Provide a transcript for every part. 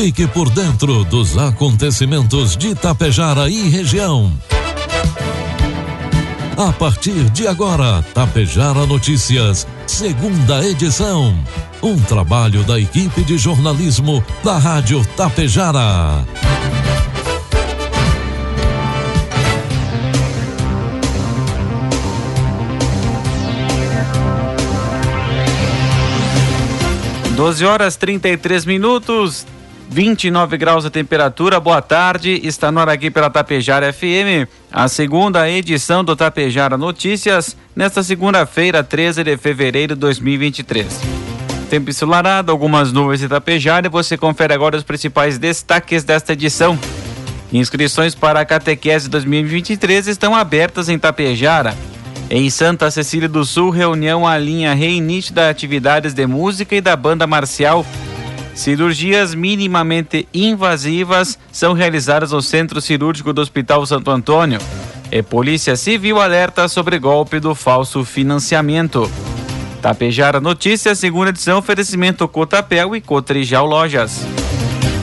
Fique por dentro dos acontecimentos de Tapejara e região. A partir de agora, Tapejara Notícias, segunda edição. Um trabalho da equipe de jornalismo da Rádio Tapejara. Doze horas trinta e três minutos. 29 graus a temperatura, boa tarde. Está no ar aqui pela Tapejara FM, a segunda edição do Tapejara Notícias, nesta segunda-feira, 13 de fevereiro de 2023. Tempo ensolarado, algumas nuvens de Tapejara e você confere agora os principais destaques desta edição. Inscrições para a Catequese 2023 estão abertas em Tapejara. Em Santa Cecília do Sul, reunião a linha Reinite da Atividades de Música e da Banda Marcial Cirurgias minimamente invasivas são realizadas no Centro Cirúrgico do Hospital Santo Antônio. E Polícia Civil alerta sobre golpe do falso financiamento. Tapejara Notícias, segunda edição, oferecimento Cotapel e Cotrijal Lojas.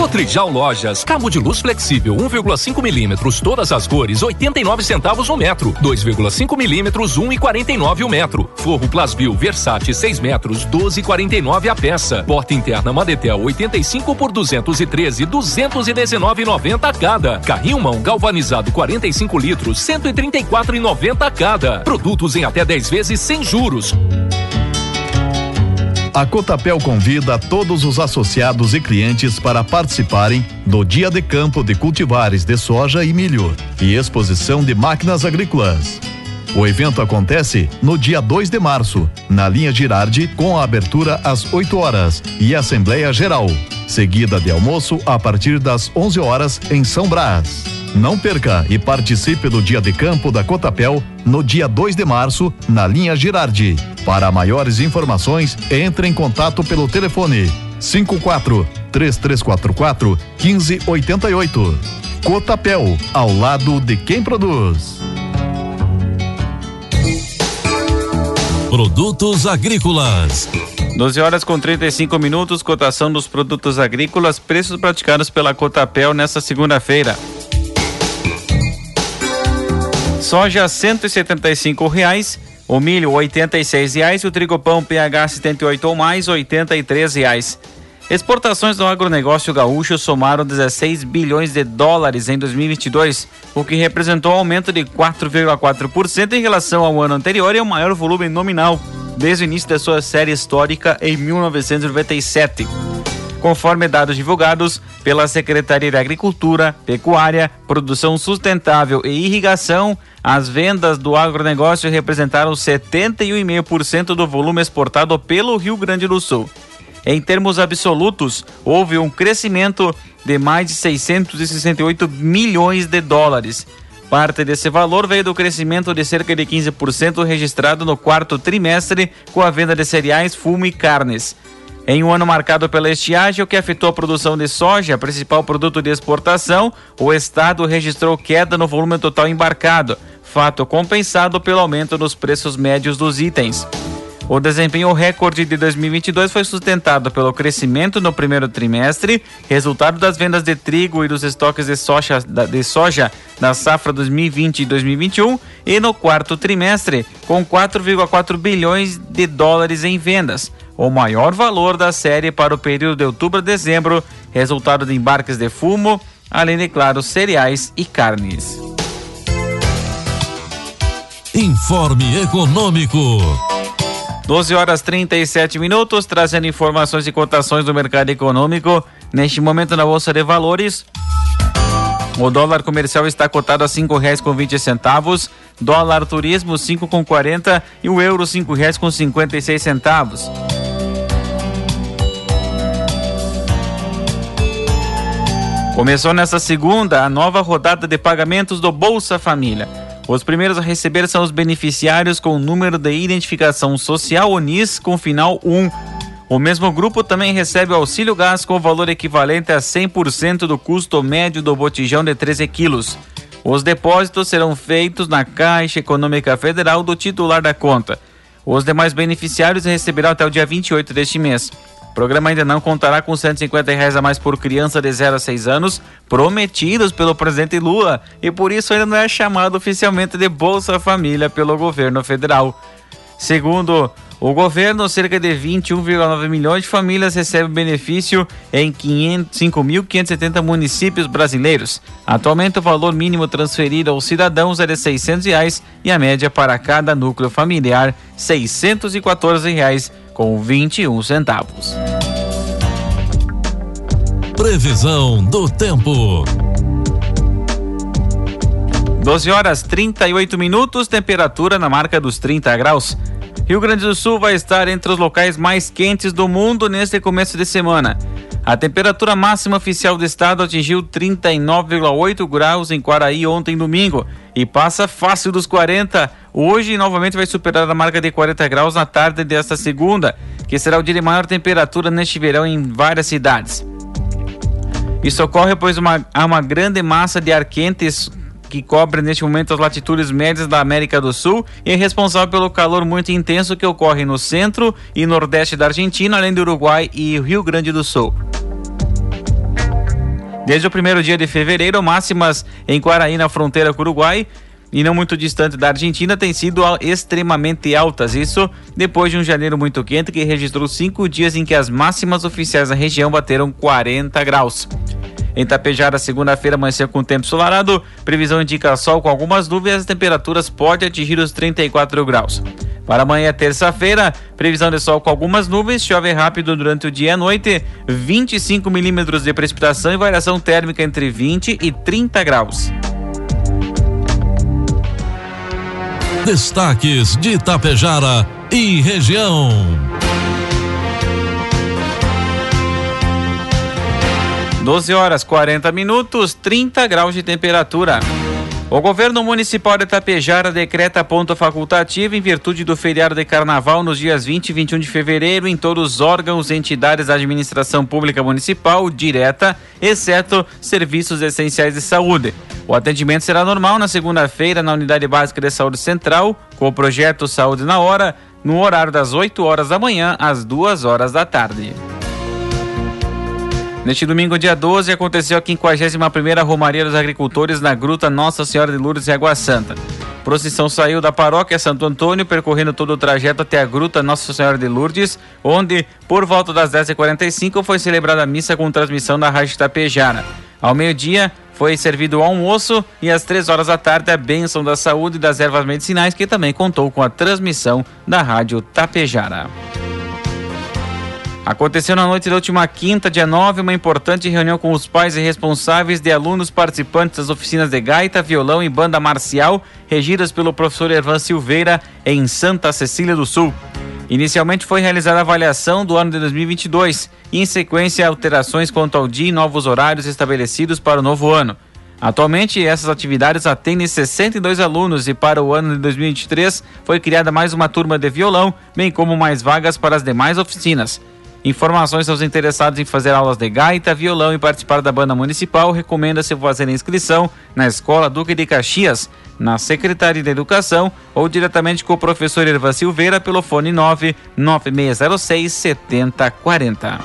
Cotrijal Lojas, cabo de luz flexível 1,5 milímetros, todas as cores, 89 centavos o metro. 2,5 milímetros, 1,49 o metro. Forro Plasbil Versace 6 metros, 12,49 a peça. Porta interna Madetel 85 por 213, 219,90 cada. Carrinho mão galvanizado 45 litros, 134,90 cada. Produtos em até 10 vezes sem juros. A Cotapel convida todos os associados e clientes para participarem do Dia de Campo de Cultivares de Soja e Milho e exposição de máquinas agrícolas. O evento acontece no dia 2 de março, na linha Girardi, com a abertura às 8 horas e Assembleia Geral, seguida de almoço a partir das 11 horas em São Brás. Não perca e participe do Dia de Campo da Cotapel no dia 2 de março, na linha Girardi. Para maiores informações, entre em contato pelo telefone 54 3344 1588. Cotapel, ao lado de quem produz. Produtos agrícolas. 12 horas com 35 minutos, cotação dos produtos agrícolas, preços praticados pela Cotapel nesta segunda-feira. Soja e e cinco reais, o milho oitenta e seis reais, o trigo pão PH 78 ou mais e três reais. Exportações do agronegócio gaúcho somaram 16 bilhões de dólares em 2022, o que representou um aumento de 4,4% em relação ao ano anterior e o maior volume nominal desde o início da sua série histórica em 1997 conforme dados divulgados pela Secretaria de Agricultura, Pecuária, Produção Sustentável e Irrigação, as vendas do agronegócio representaram 71,5% do volume exportado pelo Rio Grande do Sul. Em termos absolutos, houve um crescimento de mais de 668 milhões de dólares. Parte desse valor veio do crescimento de cerca de 15% registrado no quarto trimestre com a venda de cereais, fumo e carnes. Em um ano marcado pela estiagem, o que afetou a produção de soja, principal produto de exportação, o Estado registrou queda no volume total embarcado, fato compensado pelo aumento nos preços médios dos itens. O desempenho recorde de 2022 foi sustentado pelo crescimento no primeiro trimestre, resultado das vendas de trigo e dos estoques de soja, de soja da safra 2020 e 2021, e no quarto trimestre, com 4,4 bilhões de dólares em vendas, o maior valor da série para o período de outubro a dezembro, resultado de embarques de fumo, além de, claro, cereais e carnes. Informe Econômico. 12 horas 37 minutos, trazendo informações e cotações do mercado econômico. Neste momento na Bolsa de Valores, o dólar comercial está cotado a cinco reais com vinte centavos, dólar turismo cinco com quarenta e o euro cinco reais com cinquenta e seis centavos. Começou nesta segunda a nova rodada de pagamentos do Bolsa Família. Os primeiros a receber são os beneficiários com o número de identificação social ONIS com final 1. O mesmo grupo também recebe o auxílio gás com valor equivalente a 100% do custo médio do botijão de 13 quilos. Os depósitos serão feitos na Caixa Econômica Federal do titular da conta. Os demais beneficiários receberão até o dia 28 deste mês. O programa ainda não contará com 150 reais a mais por criança de 0 a 6 anos, prometidos pelo presidente Lula, e por isso ainda não é chamado oficialmente de Bolsa Família pelo governo federal. Segundo o governo, cerca de 21,9 milhões de famílias recebem benefício em 5.570 municípios brasileiros. Atualmente, o valor mínimo transferido aos cidadãos é de 600 reais e a média para cada núcleo familiar 614 reais com 21 centavos. Previsão do tempo. 12 horas 38 minutos, temperatura na marca dos 30 graus. Rio Grande do Sul vai estar entre os locais mais quentes do mundo neste começo de semana. A temperatura máxima oficial do estado atingiu 39,8 graus em Quaraí ontem domingo e passa fácil dos 40. Hoje novamente vai superar a marca de 40 graus na tarde desta segunda, que será o dia de maior temperatura neste verão em várias cidades. Isso ocorre pois uma, há uma grande massa de ar quentes que cobre neste momento as latitudes médias da América do Sul e é responsável pelo calor muito intenso que ocorre no centro e nordeste da Argentina, além do Uruguai e Rio Grande do Sul. Desde o primeiro dia de fevereiro, máximas em Quaraí, na fronteira com o Uruguai, e não muito distante da Argentina, têm sido extremamente altas. Isso depois de um janeiro muito quente que registrou cinco dias em que as máximas oficiais da região bateram 40 graus. Em Tapejara, segunda-feira, amanheceu com tempo ensolarado. Previsão indica sol com algumas nuvens. As temperaturas podem atingir os 34 graus. Para amanhã, terça-feira, previsão de sol com algumas nuvens, chove rápido durante o dia e a noite, 25 milímetros de precipitação e variação térmica entre 20 e 30 graus. Destaques de Itapejara e região. 12 horas 40 minutos, 30 graus de temperatura. O governo municipal de Itapejara decreta ponto facultativo em virtude do feriado de carnaval nos dias 20 e 21 de fevereiro em todos os órgãos entidades da administração pública municipal direta, exceto serviços essenciais de saúde. O atendimento será normal na segunda-feira na Unidade Básica de Saúde Central, com o projeto Saúde na Hora, no horário das 8 horas da manhã às 2 horas da tarde. Neste domingo, dia 12, aconteceu a 51ª Romaria dos Agricultores na Gruta Nossa Senhora de Lourdes e Água Santa. A procissão saiu da paróquia Santo Antônio, percorrendo todo o trajeto até a Gruta Nossa Senhora de Lourdes, onde, por volta das 10h45, foi celebrada a missa com transmissão da Rádio Tapejara. Ao meio-dia, foi servido o almoço e às três horas da tarde a bênção da saúde e das ervas medicinais, que também contou com a transmissão da Rádio Tapejara. Aconteceu na noite da última quinta, dia 9, uma importante reunião com os pais e responsáveis de alunos participantes das oficinas de gaita, violão e banda marcial, regidas pelo professor Ervan Silveira, em Santa Cecília do Sul. Inicialmente foi realizada a avaliação do ano de 2022 e, em sequência, alterações quanto ao dia e novos horários estabelecidos para o novo ano. Atualmente, essas atividades atendem 62 alunos e para o ano de 2023 foi criada mais uma turma de violão, bem como mais vagas para as demais oficinas. Informações aos interessados em fazer aulas de gaita, violão e participar da banda municipal, recomenda-se fazer inscrição na Escola Duque de Caxias, na Secretaria de Educação ou diretamente com o professor Ervan Silveira pelo fone 99606 7040.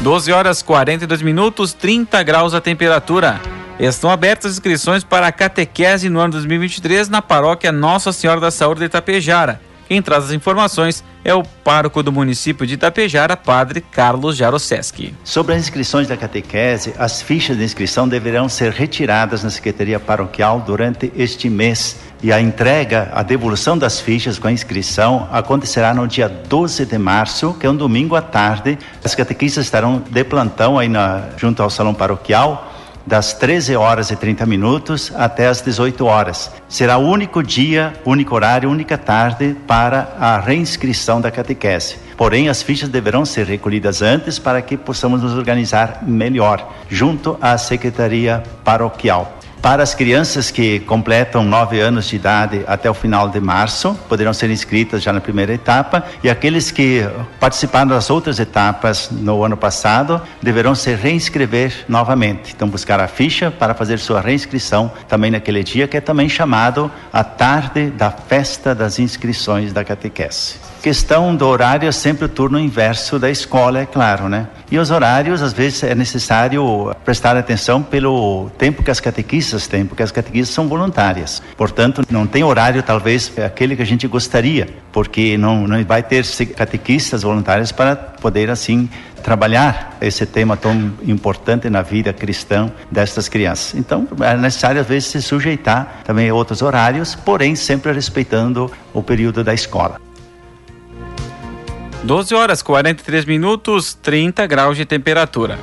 12 horas 42 minutos, 30 graus a temperatura. Estão abertas inscrições para a catequese no ano 2023 na paróquia Nossa Senhora da Saúde de Itapejara. Quem traz as informações é o pároco do município de Itapejara, padre Carlos Jaroseski. Sobre as inscrições da catequese, as fichas de inscrição deverão ser retiradas na Secretaria Paroquial durante este mês. E a entrega, a devolução das fichas com a inscrição acontecerá no dia 12 de março, que é um domingo à tarde. As catequistas estarão de plantão aí na, junto ao salão paroquial das 13 horas e 30 minutos até as 18 horas. Será o único dia, único horário, única tarde para a reinscrição da catequese. Porém, as fichas deverão ser recolhidas antes para que possamos nos organizar melhor junto à Secretaria Paroquial. Para as crianças que completam nove anos de idade até o final de março, poderão ser inscritas já na primeira etapa, e aqueles que participaram das outras etapas no ano passado deverão se reinscrever novamente. Então, buscar a ficha para fazer sua reinscrição também naquele dia, que é também chamado a tarde da festa das inscrições da catequese. Questão do horário é sempre o turno inverso da escola, é claro, né? E os horários, às vezes, é necessário prestar atenção pelo tempo que as catequistas têm, porque as catequistas são voluntárias. Portanto, não tem horário, talvez, aquele que a gente gostaria, porque não, não vai ter catequistas voluntárias para poder, assim, trabalhar esse tema tão importante na vida cristã destas crianças. Então, é necessário, às vezes, se sujeitar também a outros horários, porém, sempre respeitando o período da escola. 12 horas 43 minutos, 30 graus de temperatura.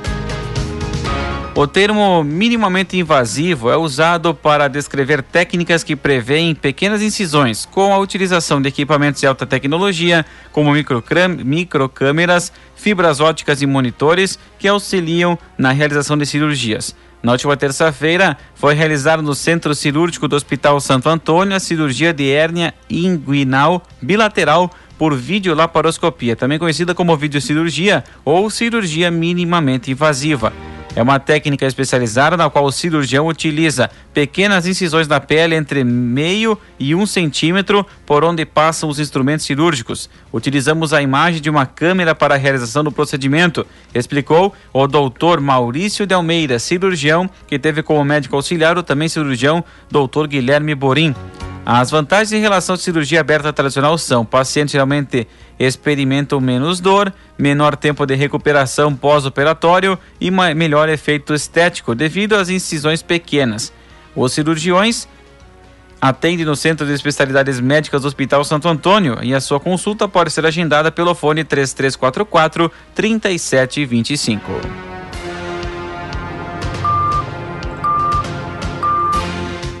O termo minimamente invasivo é usado para descrever técnicas que prevêem pequenas incisões com a utilização de equipamentos de alta tecnologia, como microcâmeras, fibras óticas e monitores, que auxiliam na realização de cirurgias. Na última terça-feira, foi realizada no Centro Cirúrgico do Hospital Santo Antônio a cirurgia de hérnia inguinal bilateral por videolaparoscopia, também conhecida como videocirurgia ou cirurgia minimamente invasiva. É uma técnica especializada na qual o cirurgião utiliza pequenas incisões na pele entre meio e um centímetro por onde passam os instrumentos cirúrgicos. Utilizamos a imagem de uma câmera para a realização do procedimento, explicou o doutor Maurício de Almeida, cirurgião, que teve como médico auxiliar o também cirurgião doutor Guilherme Borim. As vantagens em relação à cirurgia aberta tradicional são: pacientes geralmente experimentam menos dor, menor tempo de recuperação pós-operatório e melhor efeito estético devido às incisões pequenas. Os cirurgiões atendem no Centro de Especialidades Médicas do Hospital Santo Antônio e a sua consulta pode ser agendada pelo fone 3344 3725.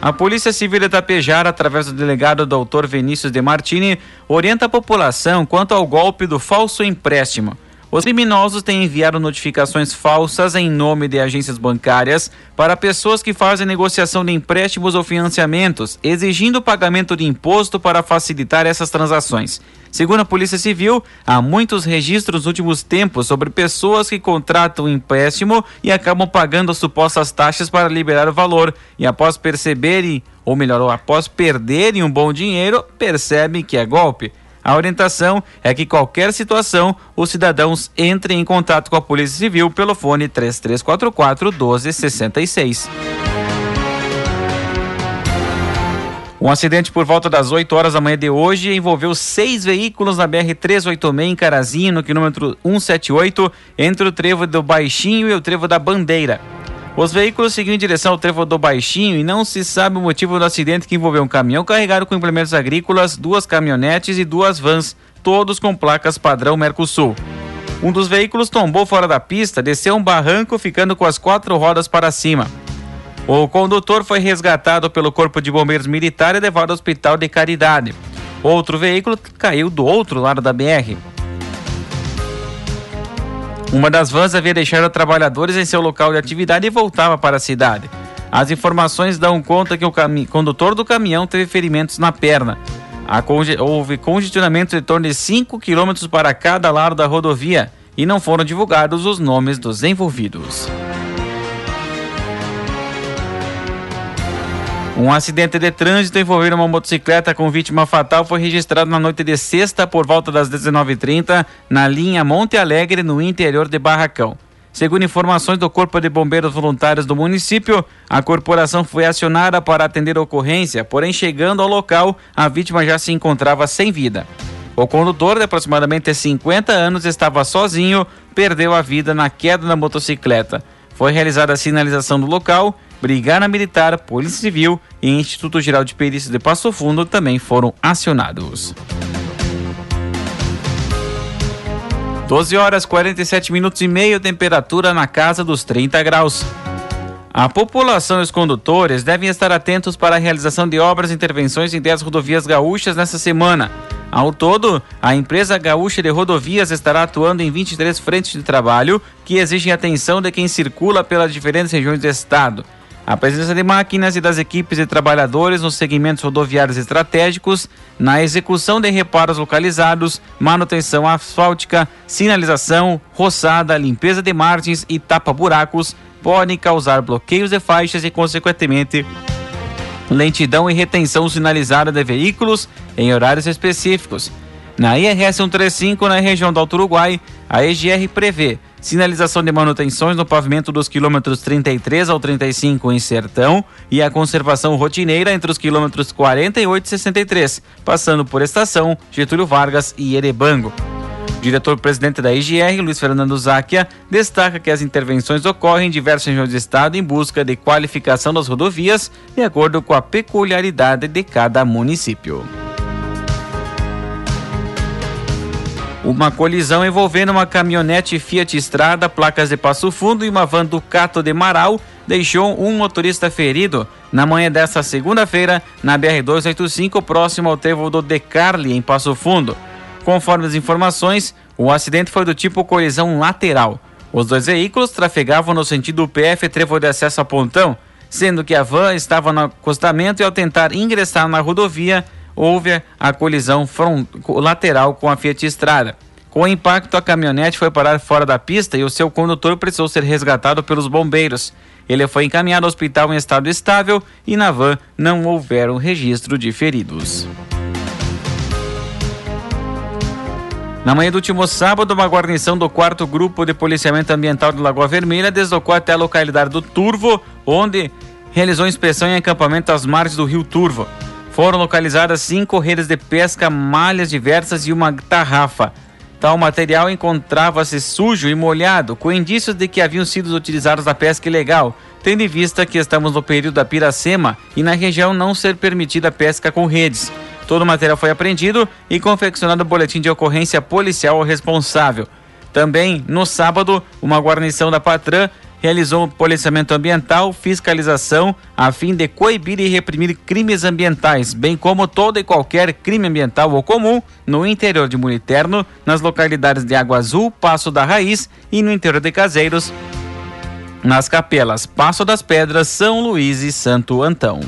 A Polícia Civil de Itapejara, através do delegado Dr. Vinícius de Martini, orienta a população quanto ao golpe do falso empréstimo. Os criminosos têm enviado notificações falsas em nome de agências bancárias para pessoas que fazem negociação de empréstimos ou financiamentos, exigindo pagamento de imposto para facilitar essas transações. Segundo a Polícia Civil, há muitos registros nos últimos tempos sobre pessoas que contratam empréstimo e acabam pagando as supostas taxas para liberar o valor e após perceberem, ou melhor, após perderem um bom dinheiro, percebem que é golpe. A orientação é que qualquer situação, os cidadãos entrem em contato com a Polícia Civil pelo fone 3344 1266. Um acidente por volta das 8 horas da manhã de hoje envolveu seis veículos na BR-386 em Carazinho, no quilômetro 178, entre o trevo do Baixinho e o trevo da Bandeira. Os veículos seguiam em direção ao trevo do Baixinho e não se sabe o motivo do acidente que envolveu um caminhão carregado com implementos agrícolas, duas caminhonetes e duas vans, todos com placas padrão Mercosul. Um dos veículos tombou fora da pista, desceu um barranco, ficando com as quatro rodas para cima. O condutor foi resgatado pelo Corpo de Bombeiros Militar e levado ao Hospital de Caridade. Outro veículo caiu do outro lado da BR. Uma das vans havia deixado trabalhadores em seu local de atividade e voltava para a cidade. As informações dão conta que o condutor do caminhão teve ferimentos na perna. Conge houve congestionamento de torno de 5 km para cada lado da rodovia e não foram divulgados os nomes dos envolvidos. Um acidente de trânsito envolvendo uma motocicleta com vítima fatal foi registrado na noite de sexta por volta das 19h30 na linha Monte Alegre, no interior de Barracão. Segundo informações do Corpo de Bombeiros Voluntários do município, a corporação foi acionada para atender a ocorrência, porém, chegando ao local, a vítima já se encontrava sem vida. O condutor, de aproximadamente 50 anos, estava sozinho, perdeu a vida na queda da motocicleta. Foi realizada a sinalização do local Brigada Militar, Polícia Civil e Instituto Geral de Perícia de Passo Fundo também foram acionados. 12 horas 47 minutos e meio, temperatura na casa dos 30 graus. A população e os condutores devem estar atentos para a realização de obras e intervenções em 10 rodovias gaúchas nesta semana. Ao todo, a empresa gaúcha de rodovias estará atuando em 23 frentes de trabalho que exigem atenção de quem circula pelas diferentes regiões do estado. A presença de máquinas e das equipes de trabalhadores nos segmentos rodoviários estratégicos, na execução de reparos localizados, manutenção asfáltica, sinalização, roçada, limpeza de margens e tapa-buracos, podem causar bloqueios de faixas e, consequentemente, lentidão e retenção sinalizada de veículos em horários específicos. Na IRS 135, na região do Alto Uruguai, a EGR prevê sinalização de manutenções no pavimento dos quilômetros 33 ao 35 em Sertão e a conservação rotineira entre os quilômetros 48 e 63, passando por Estação, Getúlio Vargas e Erebango. Diretor-presidente da IGR, Luiz Fernando Záquia, destaca que as intervenções ocorrem em diversas regiões do estado em busca de qualificação das rodovias, de acordo com a peculiaridade de cada município. Uma colisão envolvendo uma caminhonete Fiat Estrada, placas de Passo Fundo e uma van Ducato de Marau deixou um motorista ferido na manhã desta segunda-feira na BR-285, próximo ao trevo do Decarli, em Passo Fundo. Conforme as informações, o acidente foi do tipo colisão lateral. Os dois veículos trafegavam no sentido PF trevo de acesso a Pontão, sendo que a van estava no acostamento e ao tentar ingressar na rodovia, houve a colisão front, lateral com a Fiat Estrada. Com o impacto, a caminhonete foi parar fora da pista e o seu condutor precisou ser resgatado pelos bombeiros. Ele foi encaminhado ao hospital em estado estável e na van não houveram registro de feridos. Na manhã do último sábado, uma guarnição do 4 Grupo de Policiamento Ambiental de Lagoa Vermelha deslocou até a localidade do Turvo, onde realizou inspeção em acampamento às margens do rio Turvo. Foram localizadas cinco redes de pesca, malhas diversas e uma tarrafa. Tal material encontrava-se sujo e molhado, com indícios de que haviam sido utilizados na pesca ilegal, tendo em vista que estamos no período da piracema e na região não ser permitida pesca com redes. Todo o material foi apreendido e confeccionado boletim de ocorrência policial ao responsável. Também, no sábado, uma guarnição da Patran realizou policiamento ambiental, fiscalização, a fim de coibir e reprimir crimes ambientais, bem como todo e qualquer crime ambiental ou comum no interior de Muliterno, nas localidades de Água Azul, Passo da Raiz e no interior de Caseiros, nas capelas Passo das Pedras, São Luís e Santo Antão.